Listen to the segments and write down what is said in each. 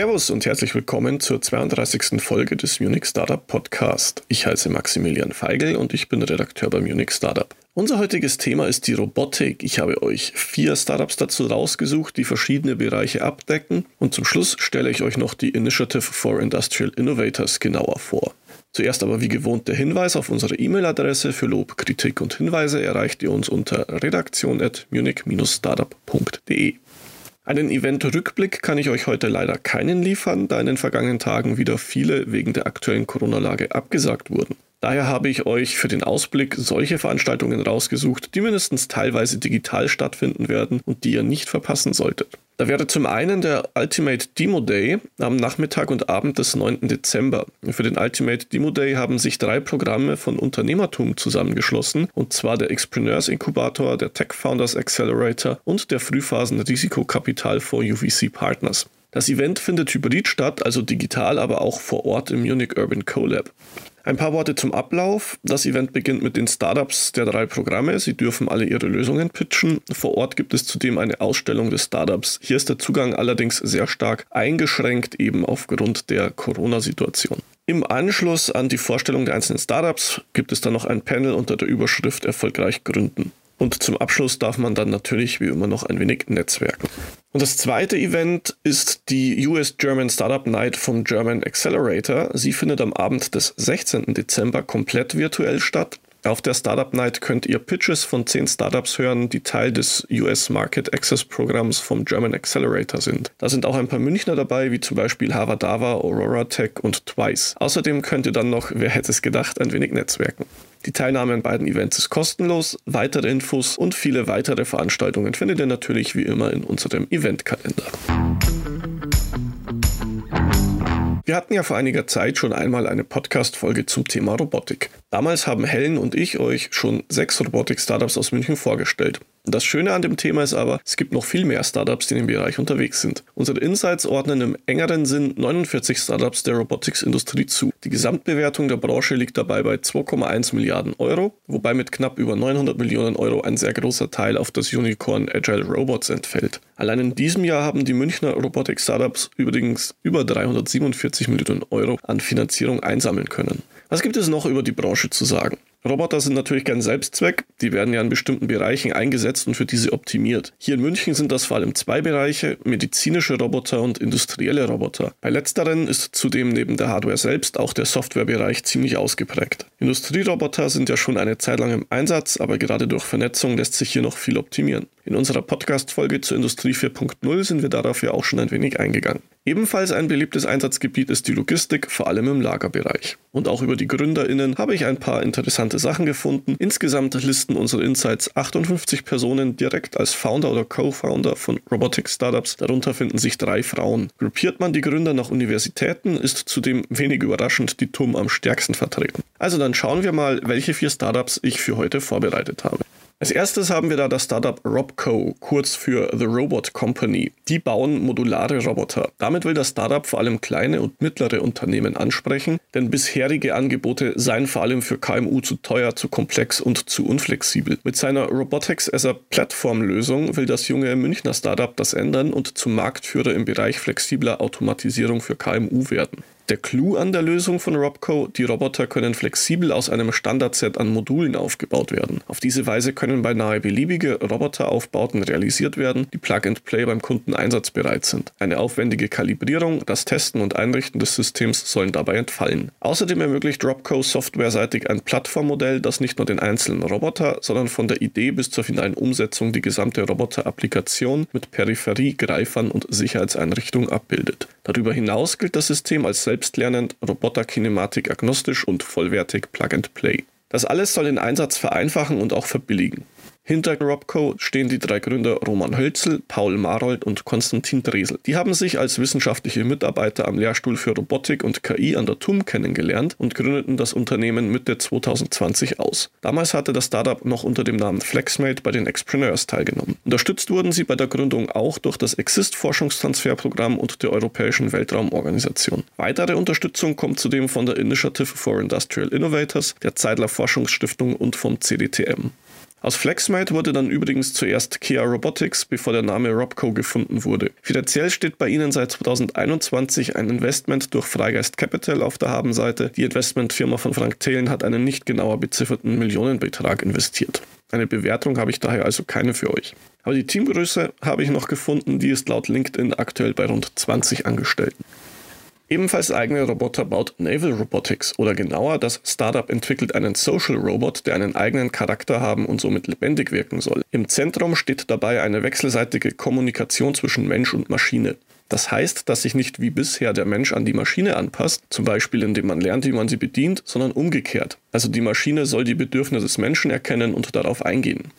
Servus und herzlich willkommen zur 32. Folge des Munich Startup Podcast. Ich heiße Maximilian Feigl und ich bin Redakteur beim Munich Startup. Unser heutiges Thema ist die Robotik. Ich habe euch vier Startups dazu rausgesucht, die verschiedene Bereiche abdecken und zum Schluss stelle ich euch noch die Initiative for Industrial Innovators genauer vor. Zuerst aber wie gewohnt der Hinweis auf unsere E-Mail-Adresse für Lob, Kritik und Hinweise erreicht ihr uns unter redaktion.munich-startup.de. Einen Event-Rückblick kann ich euch heute leider keinen liefern, da in den vergangenen Tagen wieder viele wegen der aktuellen Corona-Lage abgesagt wurden. Daher habe ich euch für den Ausblick solche Veranstaltungen rausgesucht, die mindestens teilweise digital stattfinden werden und die ihr nicht verpassen solltet. Da wäre zum einen der Ultimate Demo Day am Nachmittag und Abend des 9. Dezember. Für den Ultimate Demo Day haben sich drei Programme von Unternehmertum zusammengeschlossen, und zwar der Expreneurs Inkubator, der Tech Founders Accelerator und der Frühphasen Risikokapitalfonds UVC Partners. Das Event findet hybrid statt, also digital, aber auch vor Ort im Munich Urban CoLab. Ein paar Worte zum Ablauf. Das Event beginnt mit den Startups der drei Programme. Sie dürfen alle ihre Lösungen pitchen. Vor Ort gibt es zudem eine Ausstellung des Startups. Hier ist der Zugang allerdings sehr stark eingeschränkt, eben aufgrund der Corona-Situation. Im Anschluss an die Vorstellung der einzelnen Startups gibt es dann noch ein Panel unter der Überschrift Erfolgreich gründen. Und zum Abschluss darf man dann natürlich wie immer noch ein wenig netzwerken. Und das zweite Event ist die US German Startup Night vom German Accelerator. Sie findet am Abend des 16. Dezember komplett virtuell statt. Auf der Startup Night könnt ihr Pitches von zehn Startups hören, die Teil des US Market Access Programms vom German Accelerator sind. Da sind auch ein paar Münchner dabei, wie zum Beispiel Havadava, Aurora Tech und Twice. Außerdem könnt ihr dann noch, wer hätte es gedacht, ein wenig netzwerken. Die Teilnahme an beiden Events ist kostenlos. Weitere Infos und viele weitere Veranstaltungen findet ihr natürlich wie immer in unserem Eventkalender. Wir hatten ja vor einiger Zeit schon einmal eine Podcast-Folge zum Thema Robotik. Damals haben Helen und ich euch schon sechs Robotik-Startups aus München vorgestellt. Das Schöne an dem Thema ist aber, es gibt noch viel mehr Startups, die in dem Bereich unterwegs sind. Unsere Insights ordnen im engeren Sinn 49 Startups der Robotics-Industrie zu. Die Gesamtbewertung der Branche liegt dabei bei 2,1 Milliarden Euro, wobei mit knapp über 900 Millionen Euro ein sehr großer Teil auf das Unicorn Agile Robots entfällt. Allein in diesem Jahr haben die Münchner Robotics-Startups übrigens über 347 Millionen Euro an Finanzierung einsammeln können. Was gibt es noch über die Branche zu sagen? Roboter sind natürlich kein Selbstzweck, die werden ja in bestimmten Bereichen eingesetzt und für diese optimiert. Hier in München sind das vor allem zwei Bereiche, medizinische Roboter und industrielle Roboter. Bei letzteren ist zudem neben der Hardware selbst auch der Softwarebereich ziemlich ausgeprägt. Industrieroboter sind ja schon eine Zeit lang im Einsatz, aber gerade durch Vernetzung lässt sich hier noch viel optimieren. In unserer Podcast-Folge zur Industrie 4.0 sind wir darauf ja auch schon ein wenig eingegangen. Ebenfalls ein beliebtes Einsatzgebiet ist die Logistik, vor allem im Lagerbereich. Und auch über die GründerInnen habe ich ein paar interessante Sachen gefunden. Insgesamt listen unsere Insights 58 Personen direkt als Founder oder Co-Founder von Robotic Startups. Darunter finden sich drei Frauen. Gruppiert man die Gründer nach Universitäten, ist zudem wenig überraschend die TUM am stärksten vertreten. Also dann schauen wir mal, welche vier Startups ich für heute vorbereitet habe. Als erstes haben wir da das Startup Robco, kurz für The Robot Company. Die bauen modulare Roboter. Damit will das Startup vor allem kleine und mittlere Unternehmen ansprechen, denn bisherige Angebote seien vor allem für KMU zu teuer, zu komplex und zu unflexibel. Mit seiner Robotics as a Platform Lösung will das junge Münchner Startup das ändern und zum Marktführer im Bereich flexibler Automatisierung für KMU werden. Der Clou an der Lösung von Robco, die Roboter können flexibel aus einem Standardset an Modulen aufgebaut werden. Auf diese Weise können beinahe beliebige Roboteraufbauten realisiert werden, die Plug-and-Play beim Kunden einsatzbereit sind. Eine aufwendige Kalibrierung, das Testen und Einrichten des Systems sollen dabei entfallen. Außerdem ermöglicht Robco softwareseitig ein Plattformmodell, das nicht nur den einzelnen Roboter, sondern von der Idee bis zur finalen Umsetzung die gesamte Roboterapplikation mit Peripherie, Greifern und Sicherheitseinrichtung abbildet. Darüber hinaus gilt das System als selbstlernend, Roboterkinematik agnostisch und vollwertig Plug and Play. Das alles soll den Einsatz vereinfachen und auch verbilligen. Hinter Robco stehen die drei Gründer Roman Hölzel, Paul Marold und Konstantin Dresel. Die haben sich als wissenschaftliche Mitarbeiter am Lehrstuhl für Robotik und KI an der TUM kennengelernt und gründeten das Unternehmen Mitte 2020 aus. Damals hatte das Startup noch unter dem Namen Flexmate bei den Expreneurs teilgenommen. Unterstützt wurden sie bei der Gründung auch durch das Exist-Forschungstransferprogramm und der Europäischen Weltraumorganisation. Weitere Unterstützung kommt zudem von der Initiative for Industrial Innovators, der Zeidler Forschungsstiftung und vom CDTM. Aus Flexmate wurde dann übrigens zuerst Kia Robotics, bevor der Name Robco gefunden wurde. Finanziell steht bei ihnen seit 2021 ein Investment durch Freigeist Capital auf der Habenseite. Die Investmentfirma von Frank Thelen hat einen nicht genauer bezifferten Millionenbetrag investiert. Eine Bewertung habe ich daher also keine für euch. Aber die Teamgröße habe ich noch gefunden, die ist laut LinkedIn aktuell bei rund 20 Angestellten. Ebenfalls eigene Roboter baut Naval Robotics oder genauer, das Startup entwickelt einen Social Robot, der einen eigenen Charakter haben und somit lebendig wirken soll. Im Zentrum steht dabei eine wechselseitige Kommunikation zwischen Mensch und Maschine. Das heißt, dass sich nicht wie bisher der Mensch an die Maschine anpasst, zum Beispiel indem man lernt, wie man sie bedient, sondern umgekehrt. Also die Maschine soll die Bedürfnisse des Menschen erkennen und darauf eingehen.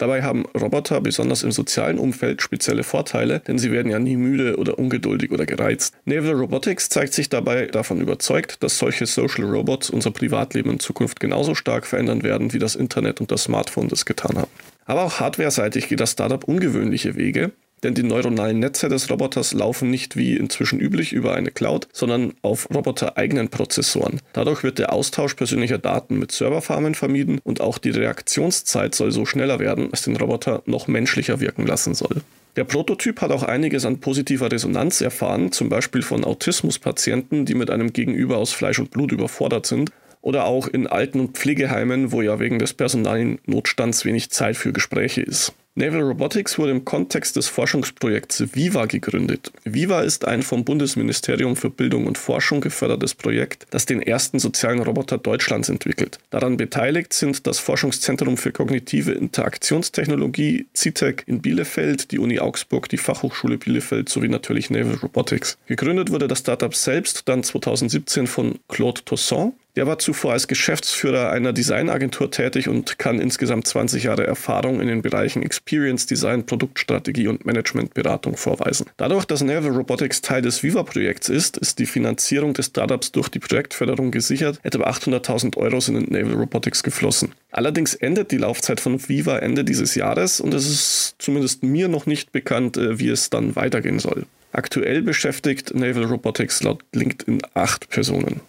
Dabei haben Roboter besonders im sozialen Umfeld spezielle Vorteile, denn sie werden ja nie müde oder ungeduldig oder gereizt. Naval Robotics zeigt sich dabei davon überzeugt, dass solche Social Robots unser Privatleben in Zukunft genauso stark verändern werden, wie das Internet und das Smartphone das getan haben. Aber auch hardware-seitig geht das Startup ungewöhnliche Wege. Denn die neuronalen Netze des Roboters laufen nicht wie inzwischen üblich über eine Cloud, sondern auf robotereigenen Prozessoren. Dadurch wird der Austausch persönlicher Daten mit Serverfarmen vermieden und auch die Reaktionszeit soll so schneller werden, dass den Roboter noch menschlicher wirken lassen soll. Der Prototyp hat auch einiges an positiver Resonanz erfahren, zum Beispiel von Autismuspatienten, die mit einem Gegenüber aus Fleisch und Blut überfordert sind, oder auch in Alten- und Pflegeheimen, wo ja wegen des personalen Notstands wenig Zeit für Gespräche ist. Naval Robotics wurde im Kontext des Forschungsprojekts VIVA gegründet. VIVA ist ein vom Bundesministerium für Bildung und Forschung gefördertes Projekt, das den ersten sozialen Roboter Deutschlands entwickelt. Daran beteiligt sind das Forschungszentrum für kognitive Interaktionstechnologie CITEC in Bielefeld, die Uni Augsburg, die Fachhochschule Bielefeld sowie natürlich Naval Robotics. Gegründet wurde das Startup selbst dann 2017 von Claude Tosson, der war zuvor als Geschäftsführer einer Designagentur tätig und kann insgesamt 20 Jahre Erfahrung in den Bereichen Experience Design, Produktstrategie und Managementberatung vorweisen. Dadurch, dass Naval Robotics Teil des Viva-Projekts ist, ist die Finanzierung des Startups durch die Projektförderung gesichert. Etwa 800.000 Euro sind in Naval Robotics geflossen. Allerdings endet die Laufzeit von Viva Ende dieses Jahres und es ist zumindest mir noch nicht bekannt, äh, wie es dann weitergehen soll. Aktuell beschäftigt Naval Robotics laut LinkedIn acht Personen.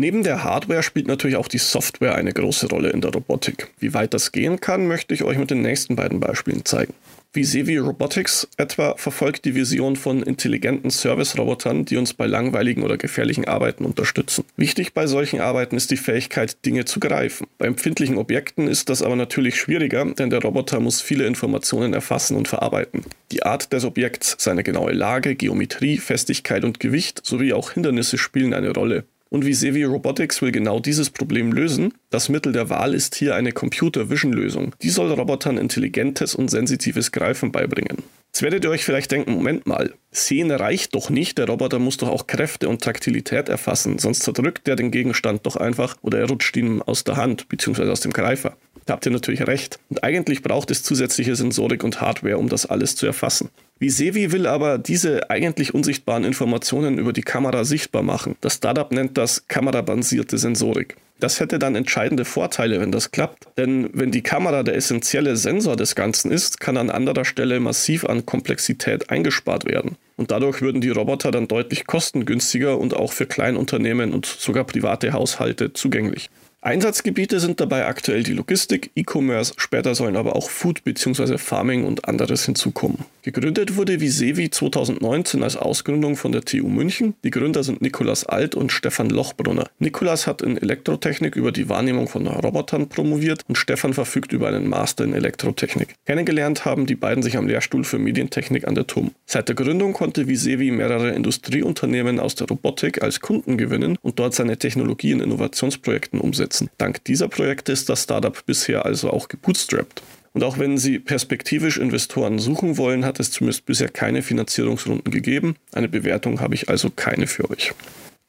Neben der Hardware spielt natürlich auch die Software eine große Rolle in der Robotik. Wie weit das gehen kann, möchte ich euch mit den nächsten beiden Beispielen zeigen. Wie Sevi Robotics etwa verfolgt die Vision von intelligenten Service-Robotern, die uns bei langweiligen oder gefährlichen Arbeiten unterstützen. Wichtig bei solchen Arbeiten ist die Fähigkeit, Dinge zu greifen. Bei empfindlichen Objekten ist das aber natürlich schwieriger, denn der Roboter muss viele Informationen erfassen und verarbeiten. Die Art des Objekts, seine genaue Lage, Geometrie, Festigkeit und Gewicht sowie auch Hindernisse spielen eine Rolle. Und wie Sevi Robotics will genau dieses Problem lösen. Das Mittel der Wahl ist hier eine Computer-Vision-Lösung. Die soll Robotern intelligentes und sensitives Greifen beibringen. Jetzt werdet ihr euch vielleicht denken, Moment mal, Sehen reicht doch nicht, der Roboter muss doch auch Kräfte und Taktilität erfassen, sonst zerdrückt er den Gegenstand doch einfach oder er rutscht ihm aus der Hand bzw. aus dem Greifer. Da habt ihr natürlich recht. Und eigentlich braucht es zusätzliche Sensorik und Hardware, um das alles zu erfassen. Wie Sevi will aber diese eigentlich unsichtbaren Informationen über die Kamera sichtbar machen. Das Startup nennt das kamerabasierte Sensorik. Das hätte dann entscheidende Vorteile, wenn das klappt. Denn wenn die Kamera der essentielle Sensor des Ganzen ist, kann an anderer Stelle massiv an Komplexität eingespart werden. Und dadurch würden die Roboter dann deutlich kostengünstiger und auch für Kleinunternehmen und sogar private Haushalte zugänglich. Einsatzgebiete sind dabei aktuell die Logistik, E-Commerce, später sollen aber auch Food bzw. Farming und anderes hinzukommen. Gegründet wurde Visevi 2019 als Ausgründung von der TU München. Die Gründer sind Nikolas Alt und Stefan Lochbrunner. Nikolas hat in Elektrotechnik über die Wahrnehmung von Robotern promoviert und Stefan verfügt über einen Master in Elektrotechnik. Kennengelernt haben die beiden sich am Lehrstuhl für Medientechnik an der TUM. Seit der Gründung konnte Visevi mehrere Industrieunternehmen aus der Robotik als Kunden gewinnen und dort seine Technologie in Innovationsprojekten umsetzen umsetzen. Dank dieser Projekte ist das Startup bisher also auch gebootstrapped. Und auch wenn Sie perspektivisch Investoren suchen wollen, hat es zumindest bisher keine Finanzierungsrunden gegeben. Eine Bewertung habe ich also keine für euch.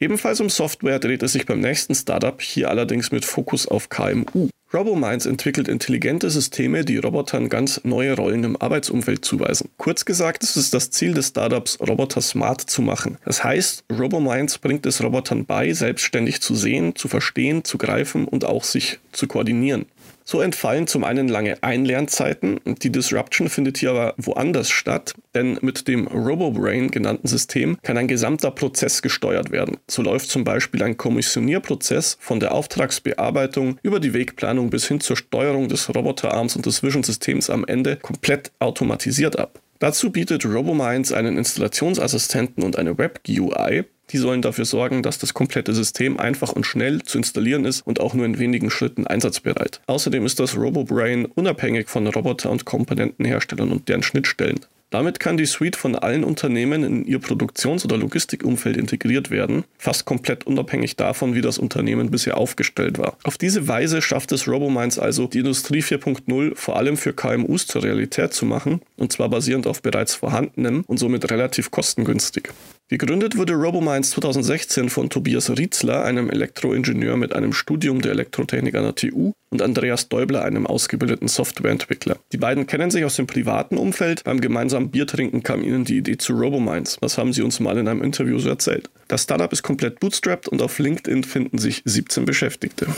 Ebenfalls um Software dreht es sich beim nächsten Startup, hier allerdings mit Fokus auf KMU. RoboMinds entwickelt intelligente Systeme, die Robotern ganz neue Rollen im Arbeitsumfeld zuweisen. Kurz gesagt ist es das Ziel des Startups, Roboter smart zu machen. Das heißt, RoboMinds bringt es Robotern bei, selbstständig zu sehen, zu verstehen, zu greifen und auch sich zu koordinieren. So entfallen zum einen lange Einlernzeiten, die Disruption findet hier aber woanders statt, denn mit dem RoboBrain genannten System kann ein gesamter Prozess gesteuert werden. So läuft zum Beispiel ein Kommissionierprozess von der Auftragsbearbeitung über die Wegplanung bis hin zur Steuerung des Roboterarms und des Vision-Systems am Ende komplett automatisiert ab. Dazu bietet RoboMinds einen Installationsassistenten und eine Web-GUI, die sollen dafür sorgen, dass das komplette System einfach und schnell zu installieren ist und auch nur in wenigen Schritten einsatzbereit. Außerdem ist das RoboBrain unabhängig von Roboter- und Komponentenherstellern und deren Schnittstellen. Damit kann die Suite von allen Unternehmen in ihr Produktions- oder Logistikumfeld integriert werden, fast komplett unabhängig davon, wie das Unternehmen bisher aufgestellt war. Auf diese Weise schafft es RoboMinds also, die Industrie 4.0 vor allem für KMUs zur Realität zu machen, und zwar basierend auf bereits vorhandenem und somit relativ kostengünstig. Gegründet wurde RoboMinds 2016 von Tobias Rietzler, einem Elektroingenieur mit einem Studium der Elektrotechnik an der TU, und Andreas Däubler, einem ausgebildeten Softwareentwickler. Die beiden kennen sich aus dem privaten Umfeld. Beim gemeinsamen Biertrinken kam ihnen die Idee zu RoboMinds. Das haben sie uns mal in einem Interview so erzählt. Das Startup ist komplett bootstrapped und auf LinkedIn finden sich 17 Beschäftigte.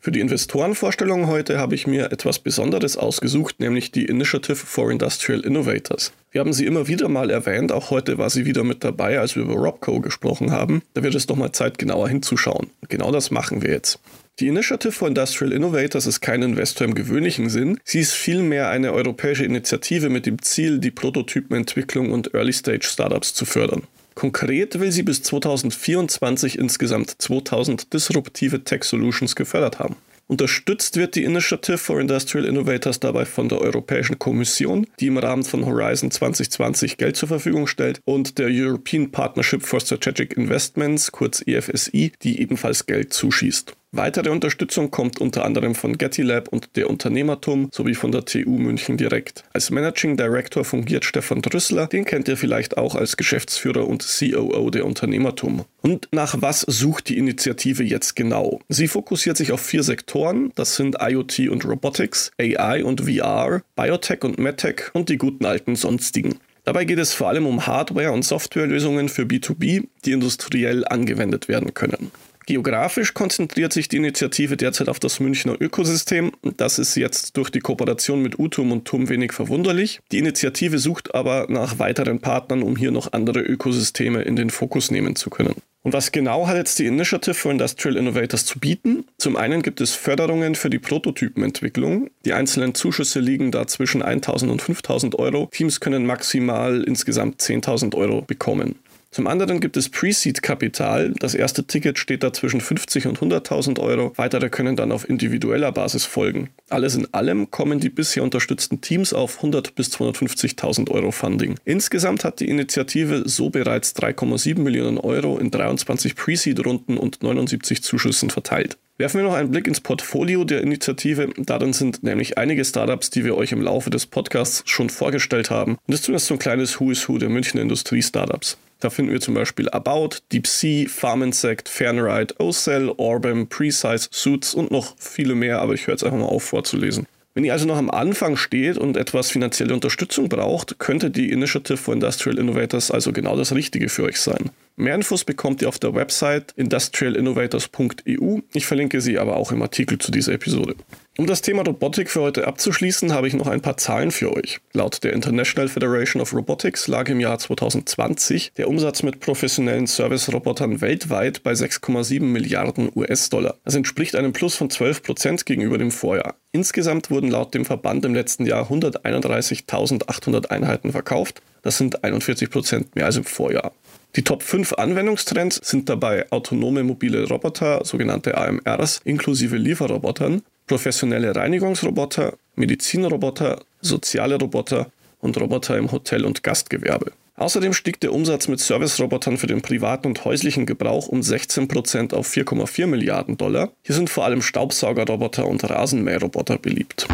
Für die Investorenvorstellung heute habe ich mir etwas Besonderes ausgesucht, nämlich die Initiative for Industrial Innovators. Wir haben sie immer wieder mal erwähnt, auch heute war sie wieder mit dabei, als wir über Robco gesprochen haben. Da wird es doch mal Zeit, genauer hinzuschauen. Genau das machen wir jetzt. Die Initiative for Industrial Innovators ist kein Investor im gewöhnlichen Sinn. Sie ist vielmehr eine europäische Initiative mit dem Ziel, die Prototypenentwicklung und Early-Stage-Startups zu fördern. Konkret will sie bis 2024 insgesamt 2000 disruptive Tech Solutions gefördert haben. Unterstützt wird die Initiative for Industrial Innovators dabei von der Europäischen Kommission, die im Rahmen von Horizon 2020 Geld zur Verfügung stellt, und der European Partnership for Strategic Investments, kurz EFSI, die ebenfalls Geld zuschießt. Weitere Unterstützung kommt unter anderem von Getty Lab und der Unternehmertum sowie von der TU München direkt. Als Managing Director fungiert Stefan Drüssler, den kennt ihr vielleicht auch als Geschäftsführer und COO der Unternehmertum. Und nach was sucht die Initiative jetzt genau? Sie fokussiert sich auf vier Sektoren, das sind IoT und Robotics, AI und VR, Biotech und MedTech und die guten alten sonstigen. Dabei geht es vor allem um Hardware- und Softwarelösungen für B2B, die industriell angewendet werden können. Geografisch konzentriert sich die Initiative derzeit auf das Münchner Ökosystem. Das ist jetzt durch die Kooperation mit Utum und TUM wenig verwunderlich. Die Initiative sucht aber nach weiteren Partnern, um hier noch andere Ökosysteme in den Fokus nehmen zu können. Und was genau hat jetzt die Initiative for Industrial Innovators zu bieten? Zum einen gibt es Förderungen für die Prototypenentwicklung. Die einzelnen Zuschüsse liegen da zwischen 1000 und 5000 Euro. Teams können maximal insgesamt 10.000 Euro bekommen. Zum anderen gibt es Pre-Seed-Kapital. Das erste Ticket steht da zwischen 50 und 100.000 Euro. Weitere können dann auf individueller Basis folgen. Alles in allem kommen die bisher unterstützten Teams auf 100 bis 250.000 Euro Funding. Insgesamt hat die Initiative so bereits 3,7 Millionen Euro in 23 Pre-Seed-Runden und 79 Zuschüssen verteilt. Werfen wir noch einen Blick ins Portfolio der Initiative. Darin sind nämlich einige Startups, die wir euch im Laufe des Podcasts schon vorgestellt haben. Und das ist zumindest so ein kleines Who is Who der Münchner Industrie-Startups. Da finden wir zum Beispiel About, Deep Sea, Farm Insect, Fanride, OCell, Orbem, Precise, Suits und noch viele mehr, aber ich höre jetzt einfach mal auf vorzulesen. Wenn ihr also noch am Anfang steht und etwas finanzielle Unterstützung braucht, könnte die Initiative for Industrial Innovators also genau das Richtige für euch sein. Mehr Infos bekommt ihr auf der Website industrialinnovators.eu. Ich verlinke sie aber auch im Artikel zu dieser Episode. Um das Thema Robotik für heute abzuschließen, habe ich noch ein paar Zahlen für euch. Laut der International Federation of Robotics lag im Jahr 2020 der Umsatz mit professionellen Service-Robotern weltweit bei 6,7 Milliarden US-Dollar. Das entspricht einem Plus von 12 Prozent gegenüber dem Vorjahr. Insgesamt wurden laut dem Verband im letzten Jahr 131.800 Einheiten verkauft. Das sind 41 Prozent mehr als im Vorjahr. Die Top 5 Anwendungstrends sind dabei autonome mobile Roboter, sogenannte AMRs, inklusive Lieferrobotern, professionelle Reinigungsroboter, Medizinroboter, soziale Roboter und Roboter im Hotel- und Gastgewerbe. Außerdem stieg der Umsatz mit Service-Robotern für den privaten und häuslichen Gebrauch um 16% auf 4,4 Milliarden Dollar. Hier sind vor allem Staubsaugerroboter und Rasenmäherroboter beliebt.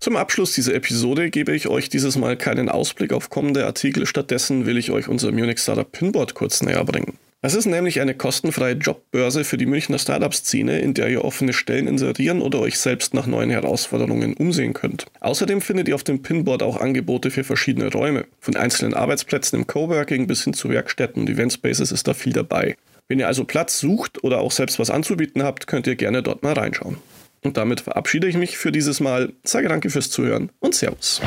Zum Abschluss dieser Episode gebe ich euch dieses Mal keinen Ausblick auf kommende Artikel, stattdessen will ich euch unser Munich Startup Pinboard kurz näher bringen. Es ist nämlich eine kostenfreie Jobbörse für die Münchner Startup-Szene, in der ihr offene Stellen inserieren oder euch selbst nach neuen Herausforderungen umsehen könnt. Außerdem findet ihr auf dem Pinboard auch Angebote für verschiedene Räume. Von einzelnen Arbeitsplätzen im Coworking bis hin zu Werkstätten und Eventspaces ist da viel dabei. Wenn ihr also Platz sucht oder auch selbst was anzubieten habt, könnt ihr gerne dort mal reinschauen. Und damit verabschiede ich mich für dieses Mal. Sage danke fürs Zuhören und Servus.